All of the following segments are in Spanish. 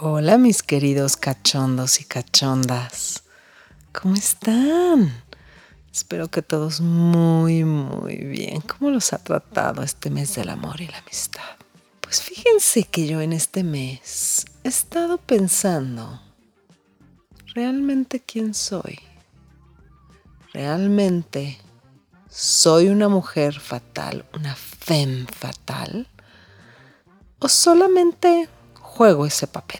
Hola mis queridos cachondos y cachondas. ¿Cómo están? Espero que todos muy, muy bien. ¿Cómo los ha tratado este mes del amor y la amistad? Pues fíjense que yo en este mes he estado pensando realmente quién soy. Realmente soy una mujer fatal, una femme fatal. ¿O solamente juego ese papel.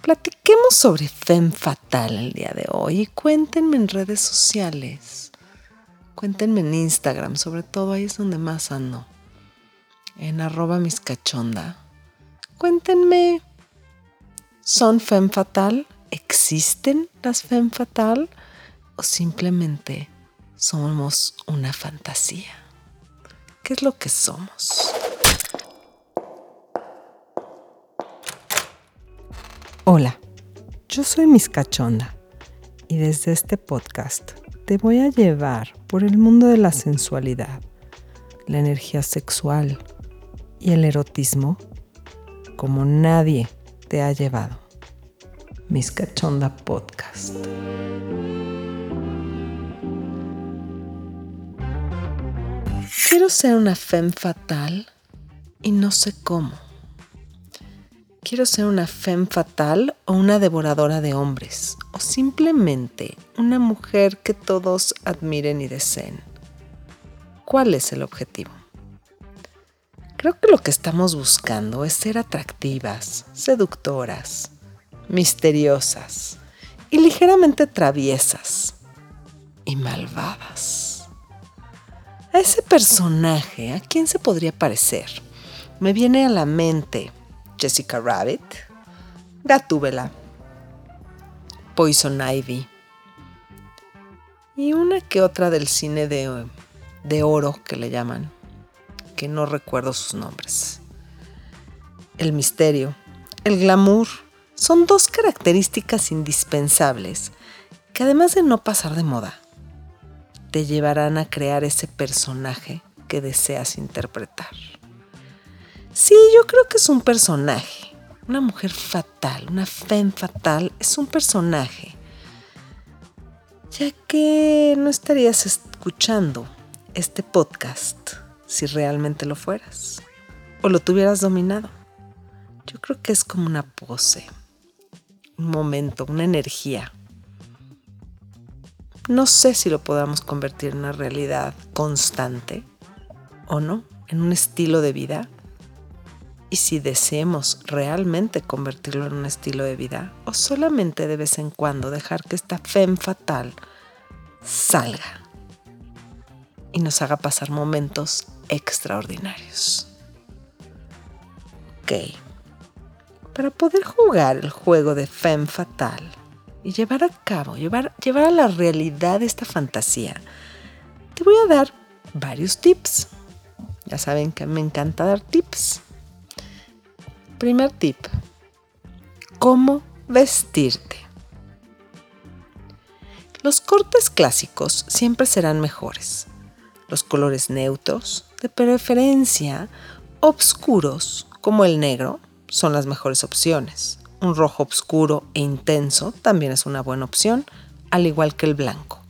Platiquemos sobre Femme Fatal el día de hoy y cuéntenme en redes sociales. Cuéntenme en Instagram, sobre todo ahí es donde más ando. En arroba mis cachonda. Cuéntenme, ¿son Femme Fatal? ¿Existen las Femme Fatal? ¿O simplemente somos una fantasía? ¿Qué es lo que somos? Hola, yo soy Miss Cachonda y desde este podcast te voy a llevar por el mundo de la sensualidad, la energía sexual y el erotismo como nadie te ha llevado. Miss Cachonda Podcast. Quiero ser una femme fatal y no sé cómo. Quiero ser una femme fatal o una devoradora de hombres, o simplemente una mujer que todos admiren y deseen. ¿Cuál es el objetivo? Creo que lo que estamos buscando es ser atractivas, seductoras, misteriosas y ligeramente traviesas y malvadas. A ese personaje, ¿a quién se podría parecer? Me viene a la mente Jessica Rabbit, Gatúbela, Poison Ivy y una que otra del cine de, de oro que le llaman, que no recuerdo sus nombres. El misterio, el glamour, son dos características indispensables que además de no pasar de moda, te llevarán a crear ese personaje que deseas interpretar. Sí, yo creo que es un personaje. Una mujer fatal, una femme fatal, es un personaje. Ya que no estarías escuchando este podcast si realmente lo fueras o lo tuvieras dominado. Yo creo que es como una pose, un momento, una energía. No sé si lo podamos convertir en una realidad constante o no, en un estilo de vida y si deseemos realmente convertirlo en un estilo de vida o solamente de vez en cuando dejar que esta femme fatal salga y nos haga pasar momentos extraordinarios. Ok. Para poder jugar el juego de femme fatal y llevar a cabo, llevar, llevar a la realidad esta fantasía, te voy a dar varios tips. Ya saben que me encanta dar tips. Primer tip. ¿Cómo vestirte? Los cortes clásicos siempre serán mejores. Los colores neutros, de preferencia oscuros, como el negro, son las mejores opciones. Un rojo oscuro e intenso también es una buena opción, al igual que el blanco.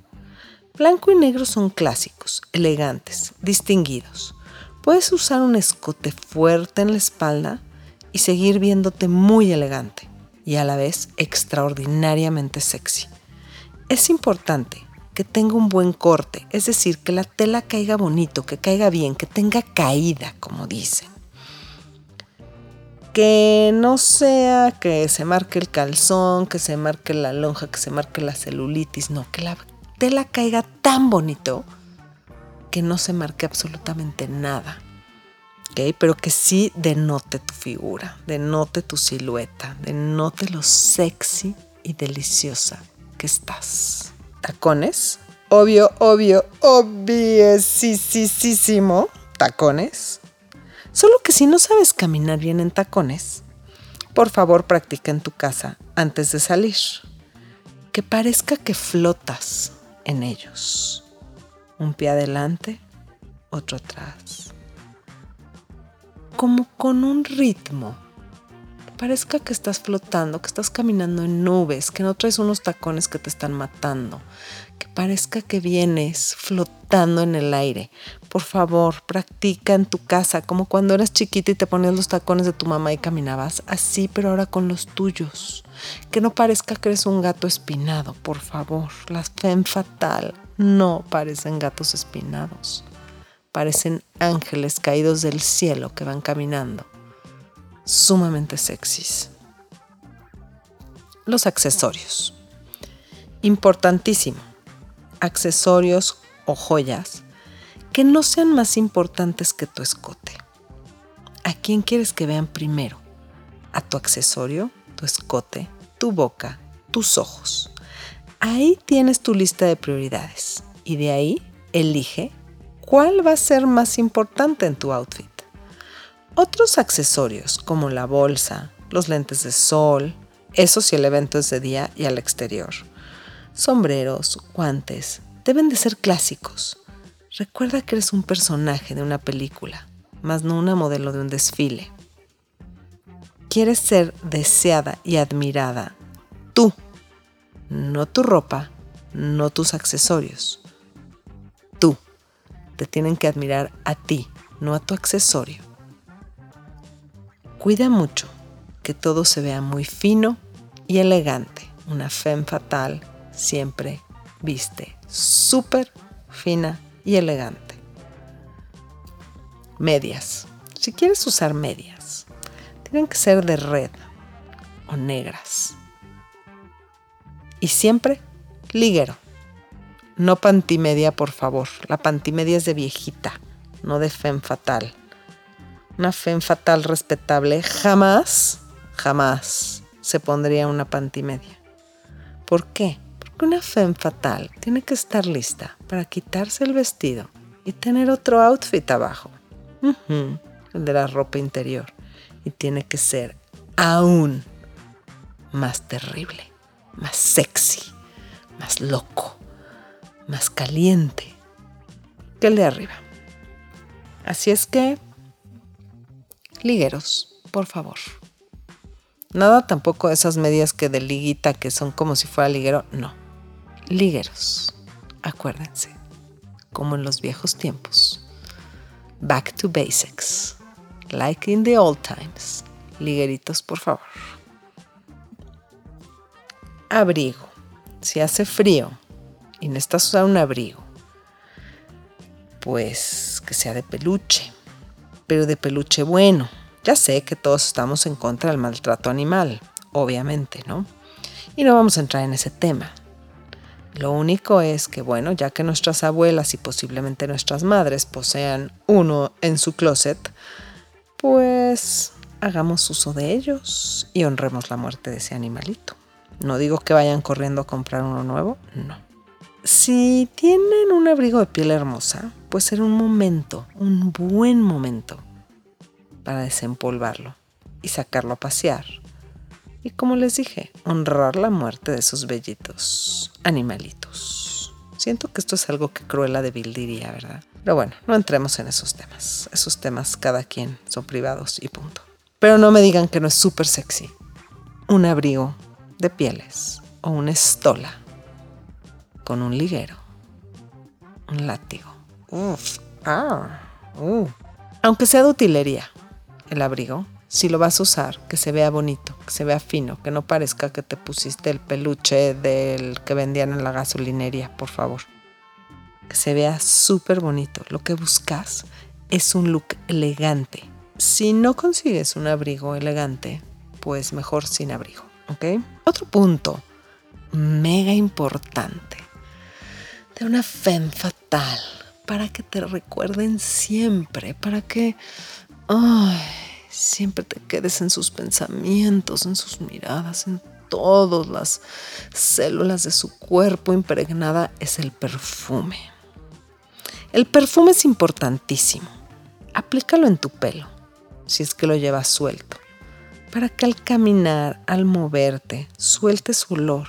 Blanco y negro son clásicos, elegantes, distinguidos. Puedes usar un escote fuerte en la espalda y seguir viéndote muy elegante y a la vez extraordinariamente sexy. Es importante que tenga un buen corte, es decir, que la tela caiga bonito, que caiga bien, que tenga caída, como dicen. Que no sea que se marque el calzón, que se marque la lonja, que se marque la celulitis, no, que la tela caiga tan bonito que no se marque absolutamente nada pero que sí denote tu figura, denote tu silueta, denote lo sexy y deliciosa que estás. Tacones, obvio, obvio, obviesísimo, tacones. Solo que si no sabes caminar bien en tacones, por favor practica en tu casa antes de salir. Que parezca que flotas en ellos. Un pie adelante, otro atrás como con un ritmo parezca que estás flotando, que estás caminando en nubes, que no traes unos tacones que te están matando. Que parezca que vienes flotando en el aire. Por favor, practica en tu casa, como cuando eras chiquita y te ponías los tacones de tu mamá y caminabas. Así, pero ahora con los tuyos. Que no parezca que eres un gato espinado, por favor. La femme fatal no parecen gatos espinados parecen ángeles caídos del cielo que van caminando, sumamente sexys. Los accesorios. Importantísimo. Accesorios o joyas que no sean más importantes que tu escote. ¿A quién quieres que vean primero? ¿A tu accesorio, tu escote, tu boca, tus ojos? Ahí tienes tu lista de prioridades y de ahí elige ¿cuál va a ser más importante en tu outfit? Otros accesorios como la bolsa, los lentes de sol, eso si el evento es de día y al exterior, sombreros, guantes, deben de ser clásicos. Recuerda que eres un personaje de una película, más no una modelo de un desfile. Quieres ser deseada y admirada tú, no tu ropa, no tus accesorios te tienen que admirar a ti, no a tu accesorio. Cuida mucho que todo se vea muy fino y elegante. Una femme fatal siempre viste súper fina y elegante. Medias. Si quieres usar medias, tienen que ser de red o negras. Y siempre liguero. No pantimedia, por favor. La pantimedia es de viejita, no de fem fatal. Una fem fatal respetable jamás, jamás se pondría una pantimedia. ¿Por qué? Porque una fem fatal tiene que estar lista para quitarse el vestido y tener otro outfit abajo. el de la ropa interior. Y tiene que ser aún más terrible, más sexy, más loco más caliente que el de arriba. Así es que, ligueros, por favor. Nada tampoco esas medias que de liguita que son como si fuera liguero, no. Ligueros, acuérdense, como en los viejos tiempos. Back to basics, like in the old times. Ligueritos, por favor. Abrigo. Si hace frío, y necesitas usar un abrigo, pues que sea de peluche, pero de peluche bueno. Ya sé que todos estamos en contra del maltrato animal, obviamente, ¿no? Y no vamos a entrar en ese tema. Lo único es que, bueno, ya que nuestras abuelas y posiblemente nuestras madres posean uno en su closet, pues hagamos uso de ellos y honremos la muerte de ese animalito. No digo que vayan corriendo a comprar uno nuevo, no. Si tienen un abrigo de piel hermosa, puede ser un momento, un buen momento para desempolvarlo y sacarlo a pasear. Y como les dije, honrar la muerte de esos bellitos animalitos. Siento que esto es algo que Cruella de diría, ¿verdad? Pero bueno, no entremos en esos temas. Esos temas cada quien son privados y punto. Pero no me digan que no es súper sexy. Un abrigo de pieles o una estola con un liguero, un látigo. Uf, ah, uh. Aunque sea de utilería, el abrigo, si lo vas a usar, que se vea bonito, que se vea fino, que no parezca que te pusiste el peluche del que vendían en la gasolinería, por favor. Que se vea súper bonito. Lo que buscas es un look elegante. Si no consigues un abrigo elegante, pues mejor sin abrigo, ¿ok? Otro punto mega importante una femme fatal para que te recuerden siempre, para que siempre te quedes en sus pensamientos, en sus miradas, en todas las células de su cuerpo impregnada, es el perfume. El perfume es importantísimo. Aplícalo en tu pelo, si es que lo llevas suelto, para que al caminar, al moverte, suelte su olor,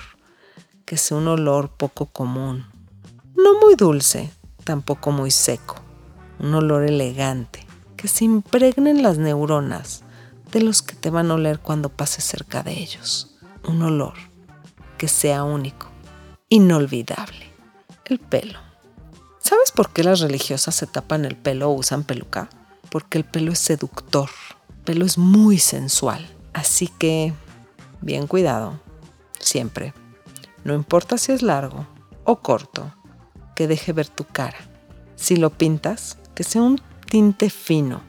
que sea un olor poco común, no muy dulce, tampoco muy seco, un olor elegante, que se impregnen las neuronas de los que te van a oler cuando pases cerca de ellos. Un olor que sea único, inolvidable. El pelo. ¿Sabes por qué las religiosas se tapan el pelo o usan peluca? Porque el pelo es seductor, el pelo es muy sensual. Así que, bien cuidado, siempre. No importa si es largo o corto, que deje ver tu cara. Si lo pintas, que sea un tinte fino,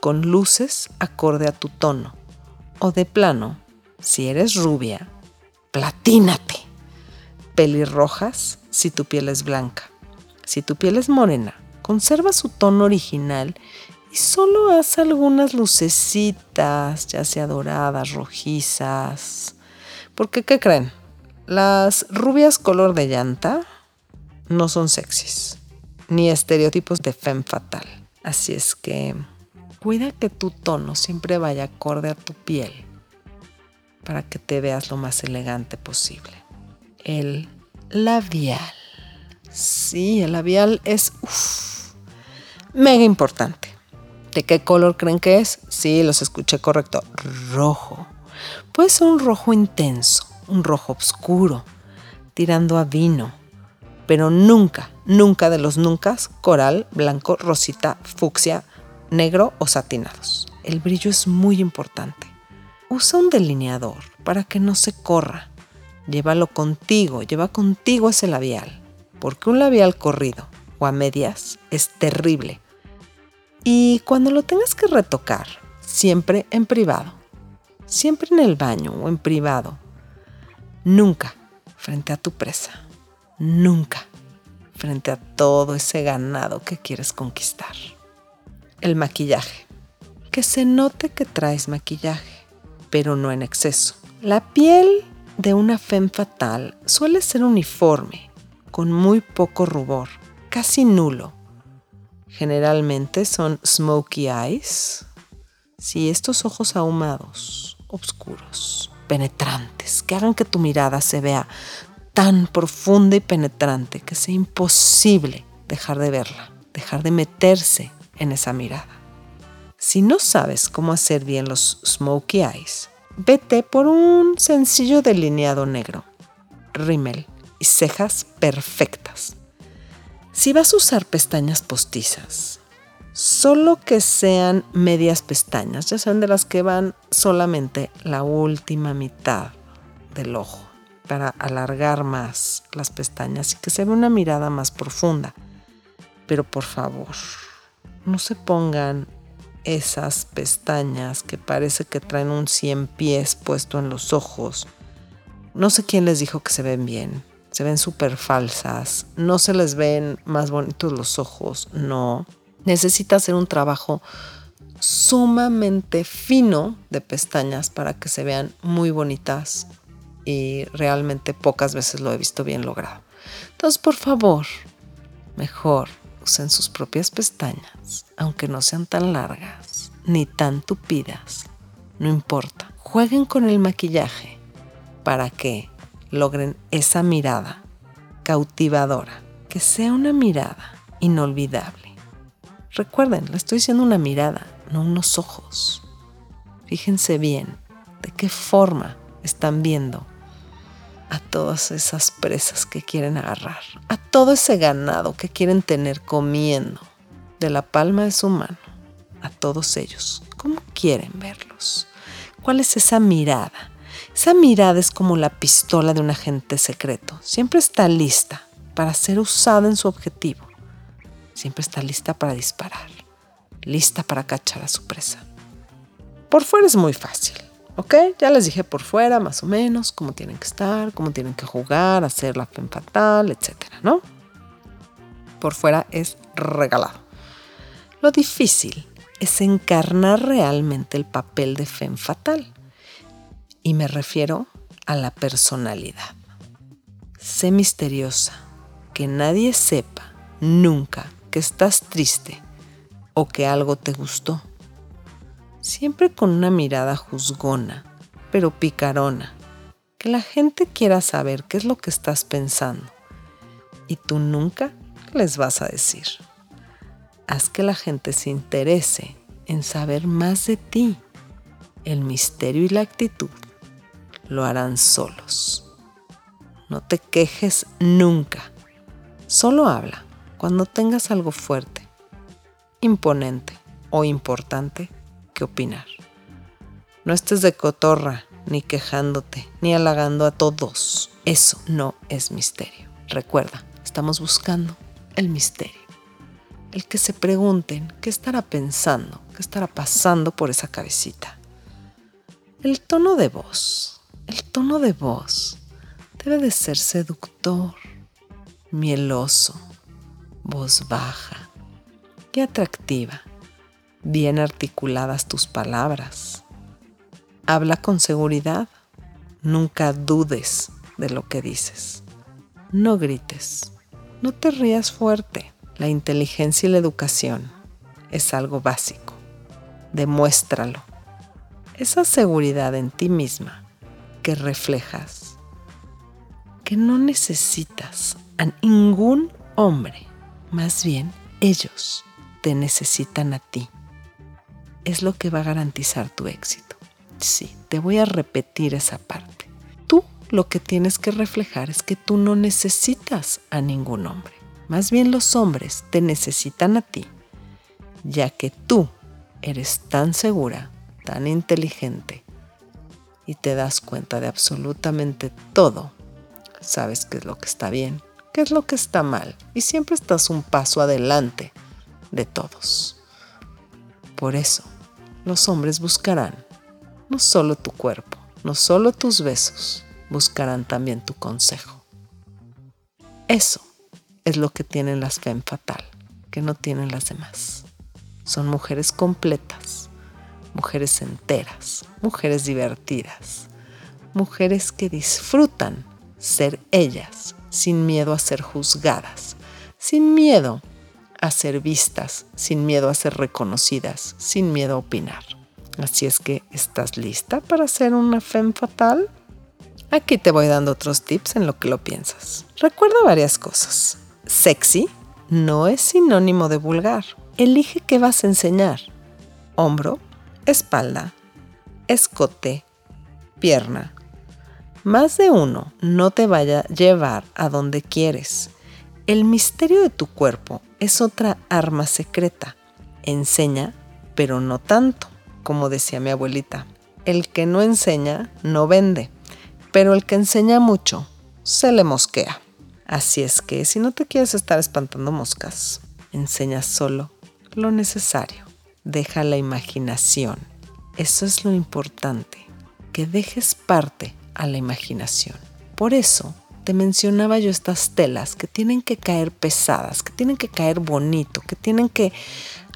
con luces acorde a tu tono. O de plano, si eres rubia, platínate. Pelirrojas si tu piel es blanca. Si tu piel es morena, conserva su tono original y solo haz algunas lucecitas, ya sea doradas, rojizas. Porque, ¿qué creen? Las rubias color de llanta no son sexys, ni estereotipos de femme fatal. Así es que cuida que tu tono siempre vaya acorde a tu piel para que te veas lo más elegante posible. El labial. Sí, el labial es mega importante. ¿De qué color creen que es? Sí, los escuché correcto. Rojo. Puede ser un rojo intenso, un rojo oscuro, tirando a vino, pero nunca, nunca de los nunca, coral, blanco, rosita, fucsia, negro o satinados. El brillo es muy importante. Usa un delineador para que no se corra. Llévalo contigo, lleva contigo ese labial, porque un labial corrido o a medias es terrible. Y cuando lo tengas que retocar, siempre en privado, siempre en el baño o en privado, nunca frente a tu presa, nunca frente a todo ese ganado que quieres conquistar. El maquillaje. Que se note que traes maquillaje, pero no en exceso. La piel de una femme fatal suele ser uniforme, con muy poco rubor, casi nulo. Generalmente son smokey eyes. Sí, estos ojos ahumados, oscuros, penetrantes, que hagan que tu mirada se vea tan profunda y penetrante que sea imposible dejar de verla, dejar de meterse en esa mirada. Si no sabes cómo hacer bien los smokey eyes, vete por un sencillo delineado negro, rímel y cejas perfectas. Si vas a usar pestañas postizas, solo que sean medias pestañas, ya sean de las que van solamente la última mitad del ojo, para alargar más las pestañas y que se vea una mirada más profunda. Pero por favor, no se pongan esas pestañas que parece que traen un cien pies puesto en los ojos. No sé quién les dijo que se ven bien. Se ven súper falsas. No se les ven más bonitos los ojos. No. Necesita hacer un trabajo sumamente fino de pestañas para que se vean muy bonitas y realmente pocas veces lo he visto bien logrado. Entonces, por favor, mejor usen sus propias pestañas, aunque no sean tan largas ni tan tupidas. No importa. Jueguen con el maquillaje para que logren esa mirada cautivadora, que sea una mirada inolvidable. Recuerden, le estoy diciendo una mirada, no unos ojos. Fíjense bien de qué forma están viendo a todas esas presas que quieren agarrar, a todo ese ganado que quieren tener comiendo de la palma de su mano, a todos ellos. ¿Cómo quieren verlos? ¿Cuál es esa mirada? Esa mirada es como la pistola de un agente secreto. Siempre está lista para ser usada en su objetivo. Siempre está lista para disparar, lista para cachar a su presa. Por fuera es muy fácil. ¿Ok? Ya les dije por fuera más o menos cómo tienen que estar, cómo tienen que jugar, hacer la fen fatal, etcétera, ¿no? Por fuera es regalado. Lo difícil es encarnar realmente el papel de fen fatal. Y me refiero a la personalidad. Sé misteriosa, que nadie sepa nunca que estás triste o que algo te gustó siempre con una mirada juzgona, pero picarona, que la gente quiera saber qué es lo que estás pensando y tú nunca les vas a decir. Haz que la gente se interese en saber más de ti. El misterio y la actitud lo harán solos. No te quejes nunca. Solo habla cuando tengas algo fuerte, imponente o importante opinar. No estés de cotorra, ni quejándote, ni halagando a todos. Eso no es misterio. Recuerda, estamos buscando el misterio. El que se pregunten qué estará pensando, qué estará pasando por esa cabecita. El tono de voz, el tono de voz debe de ser seductor, mieloso, voz baja y atractiva. Bien articuladas tus palabras. Habla con seguridad. Nunca dudes de lo que dices. No grites. No te rías fuerte. La inteligencia y la educación es algo básico. Demuéstralo. Esa seguridad en ti misma que reflejas que no necesitas a ningún hombre, más bien ellos te necesitan a ti. Es lo que va a garantizar tu éxito. Sí, te voy a repetir esa parte. Tú lo que tienes que reflejar es que tú no necesitas a ningún hombre. Más bien los hombres te necesitan a ti, ya que tú eres tan segura, tan inteligente y te das cuenta de absolutamente todo. Sabes qué es lo que está bien, qué es lo que está mal y siempre estás un paso adelante de todos. Por eso, los hombres buscarán no solo tu cuerpo, no solo tus besos, buscarán también tu consejo. Eso es lo que tienen las fem fatal, que no tienen las demás. Son mujeres completas, mujeres enteras, mujeres divertidas, mujeres que disfrutan ser ellas sin miedo a ser juzgadas, sin miedo a ser vistas, sin miedo a ser reconocidas, sin miedo a opinar. Así es que, ¿estás lista para ser una femme fatal? Aquí te voy dando otros tips en lo que lo piensas. Recuerda varias cosas. Sexy no es sinónimo de vulgar. Elige qué vas a enseñar. Hombro, espalda, escote, pierna. Más de uno no te vaya a llevar a donde quieres. El misterio de tu cuerpo es otra arma secreta. Enseña, pero no tanto, como decía mi abuelita. El que no enseña, no vende, pero el que enseña mucho, se le mosquea. Así es que si no te quieres estar espantando moscas, enseña solo lo necesario. Deja la imaginación. Eso es lo importante, que dejes parte a la imaginación. Por eso te mencionaba yo estas telas que tienen que caer pesadas, que tienen que caer bonito, que tienen que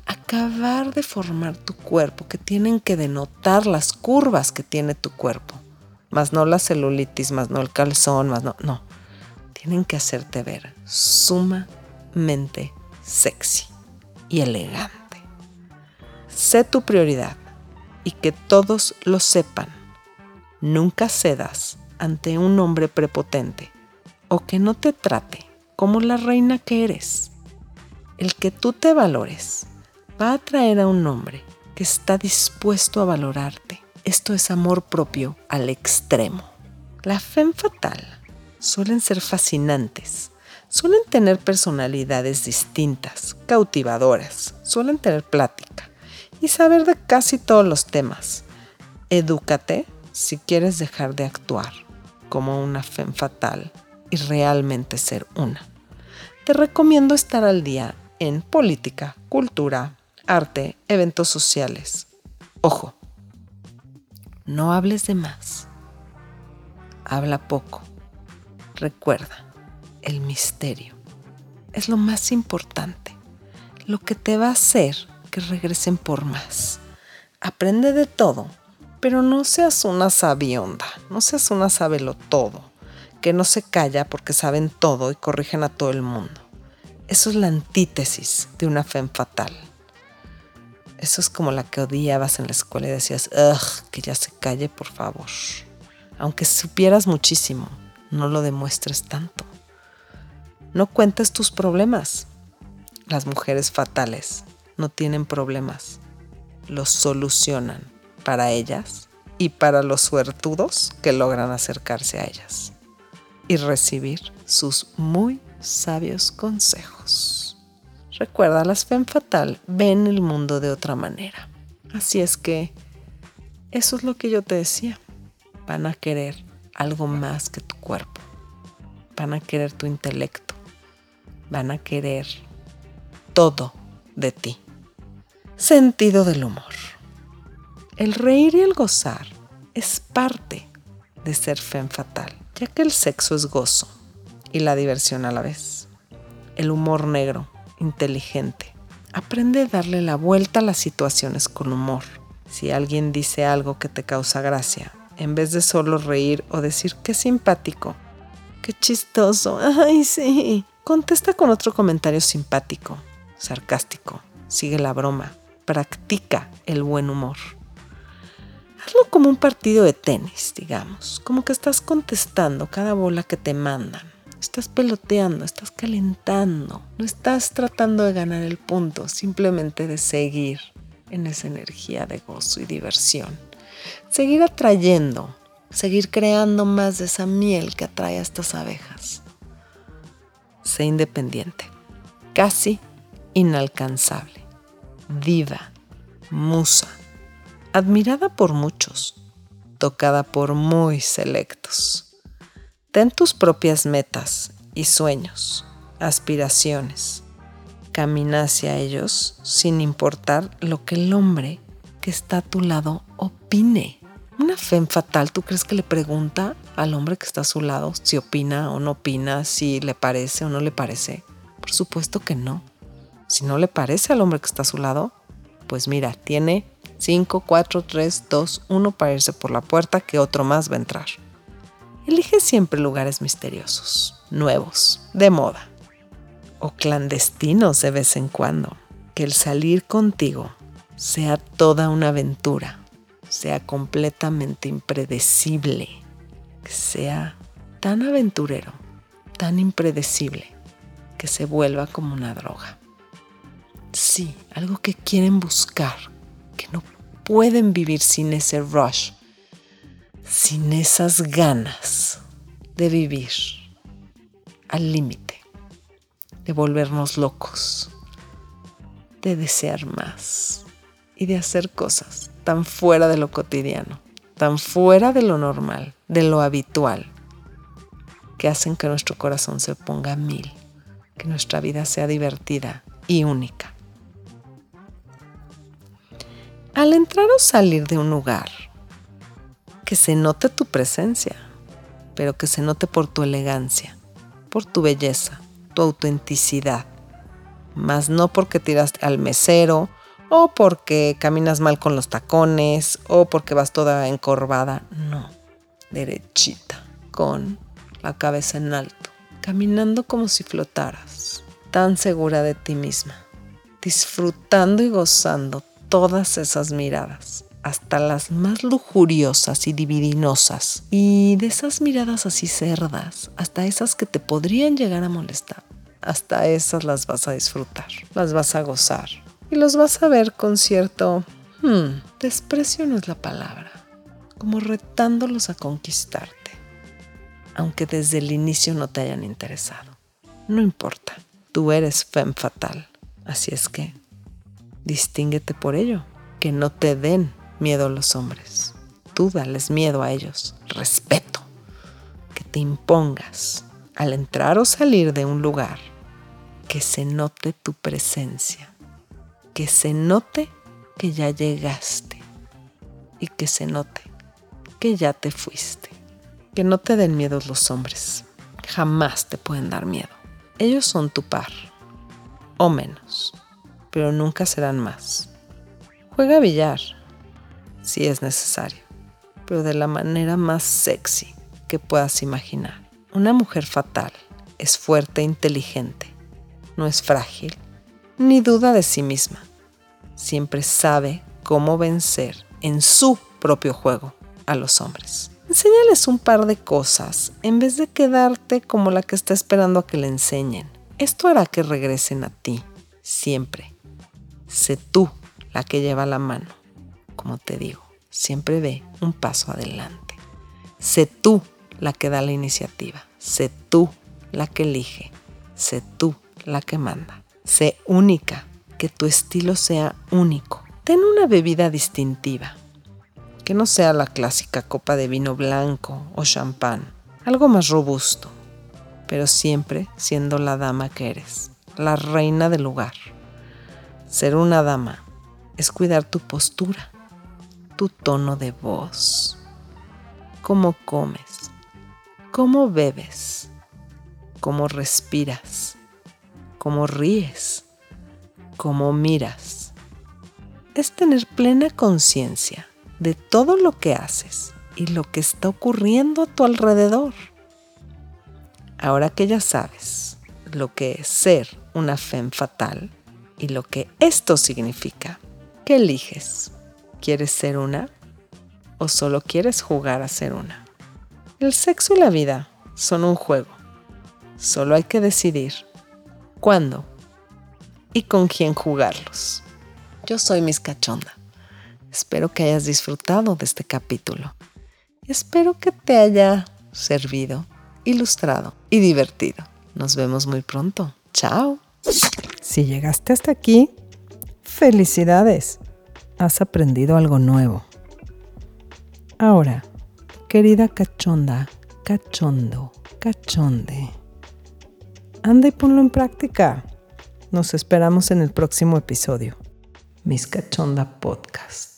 acabar de formar tu cuerpo, que tienen que denotar las curvas que tiene tu cuerpo. Más no la celulitis, más no el calzón, más no, no. Tienen que hacerte ver sumamente sexy y elegante. Sé tu prioridad y que todos lo sepan. Nunca cedas ante un hombre prepotente o que no te trate como la reina que eres. El que tú te valores va a atraer a un hombre que está dispuesto a valorarte. Esto es amor propio al extremo. La femme fatal suelen ser fascinantes, suelen tener personalidades distintas, cautivadoras, suelen tener plática y saber de casi todos los temas. Edúcate si quieres dejar de actuar como una femme fatal y realmente ser una. Te recomiendo estar al día en política, cultura, arte, eventos sociales. Ojo, no hables de más. Habla poco. Recuerda, el misterio es lo más importante, lo que te va a hacer que regresen por más. Aprende de todo, pero no seas una sabionda, no seas una sabelo todo que no se calla porque saben todo y corrigen a todo el mundo. Eso es la antítesis de una fe fatal. Eso es como la que odiabas en la escuela y decías, ugh, que ya se calle, por favor. Aunque supieras muchísimo, no lo demuestres tanto. No cuentes tus problemas. Las mujeres fatales no tienen problemas, los solucionan. para ellas y para los suertudos que logran acercarse a ellas y recibir sus muy sabios consejos. Recuerda, las Femme Fatal ven el mundo de otra manera. Así es que eso es lo que yo te decía. Van a querer algo más que tu cuerpo. Van a querer tu intelecto. Van a querer todo de ti. Sentido del humor. El reír y el gozar es parte de ser femme fatal, ya que el sexo es gozo y la diversión a la vez. El humor negro, inteligente. Aprende a darle la vuelta a las situaciones con humor. Si alguien dice algo que te causa gracia, en vez de solo reír o decir qué simpático, qué chistoso, ay sí, contesta con otro comentario simpático, sarcástico, sigue la broma, practica el buen humor. Como un partido de tenis, digamos, como que estás contestando cada bola que te mandan estás peloteando, estás calentando, no estás tratando de ganar el punto, simplemente de seguir en esa energía de gozo y diversión. Seguir atrayendo, seguir creando más de esa miel que atrae a estas abejas. Sé independiente, casi inalcanzable, diva, musa, admirada por muchos, tocada por muy selectos Ten tus propias metas y sueños, aspiraciones. Camina hacia ellos sin importar lo que el hombre que está a tu lado opine. Una fe fatal, ¿tú crees que le pregunta al hombre que está a su lado si opina o no opina, si le parece o no le parece? Por supuesto que no. Si no le parece al hombre que está a su lado, pues mira, tiene 5, 4, 3, 2, 1 para irse por la puerta que otro más va a entrar. Elige siempre lugares misteriosos, nuevos, de moda o clandestinos de vez en cuando. Que el salir contigo sea toda una aventura, sea completamente impredecible, que sea tan aventurero, tan impredecible, que se vuelva como una droga. Sí, algo que quieren buscar, que no pueden vivir sin ese rush, sin esas ganas de vivir al límite, de volvernos locos, de desear más y de hacer cosas tan fuera de lo cotidiano, tan fuera de lo normal, de lo habitual, que hacen que nuestro corazón se ponga a mil, que nuestra vida sea divertida y única. Al entrar o salir de un lugar, que se note tu presencia, pero que se note por tu elegancia, por tu belleza, tu autenticidad, más no porque tiraste al mesero o porque caminas mal con los tacones o porque vas toda encorvada, no, derechita, con la cabeza en alto, caminando como si flotaras, tan segura de ti misma, disfrutando y gozando todas esas miradas hasta las más lujuriosas y dividinosas, y de esas miradas así cerdas, hasta esas que te podrían llegar a molestar, hasta esas las vas a disfrutar, las vas a gozar y los vas a ver con cierto, hmm, desprecio no es la palabra, como retándolos a conquistarte, aunque desde el inicio no te hayan interesado. No importa, tú eres femme fatal, así es que distínguete por ello, que no te den miedo los hombres. Tú dales miedo a ellos, respeto, que te impongas al entrar o salir de un lugar, que se note tu presencia, que se note que ya llegaste y que se note que ya te fuiste. Que no te den miedo los hombres, jamás te pueden dar miedo. Ellos son tu par, o menos, pero nunca serán más. Juega billar, si es necesario, pero de la manera más sexy que puedas imaginar. Una mujer fatal es fuerte e inteligente, no es frágil, ni duda de sí misma. Siempre sabe cómo vencer en su propio juego a los hombres. Enséñales un par de cosas en vez de quedarte como la que está esperando a que le enseñen. Esto hará que regresen a ti, siempre. Sé tú la que lleva la mano como te digo, siempre ve un paso adelante. Sé tú la que da la iniciativa. Sé tú la que elige. Sé tú la que manda. Sé única, que tu estilo sea único. Ten una bebida distintiva, que no sea la clásica copa de vino blanco o champán, algo más robusto, pero siempre siendo la dama que eres, la reina del lugar. Ser una dama es cuidar tu postura, tu tono de voz, cómo comes, cómo bebes, cómo respiras, cómo ríes, cómo miras. Es tener plena conciencia de todo lo que haces y lo que está ocurriendo a tu alrededor. Ahora que ya sabes lo que es ser una femme fatal y lo que esto significa, ¿qué eliges? ¿Quieres ser una o solo quieres jugar a ser una? El sexo y la vida son un juego. Solo hay que decidir cuándo y con quién jugarlos. Yo soy Miss Cachonda. Espero que hayas disfrutado de este capítulo. Espero que te haya servido, ilustrado y divertido. Nos vemos muy pronto. Chao. Si llegaste hasta aquí, felicidades. Has aprendido algo nuevo. Ahora, querida cachonda, cachondo, cachonde. Anda y ponlo en práctica. Nos esperamos en el próximo episodio. Miss Cachonda Podcast.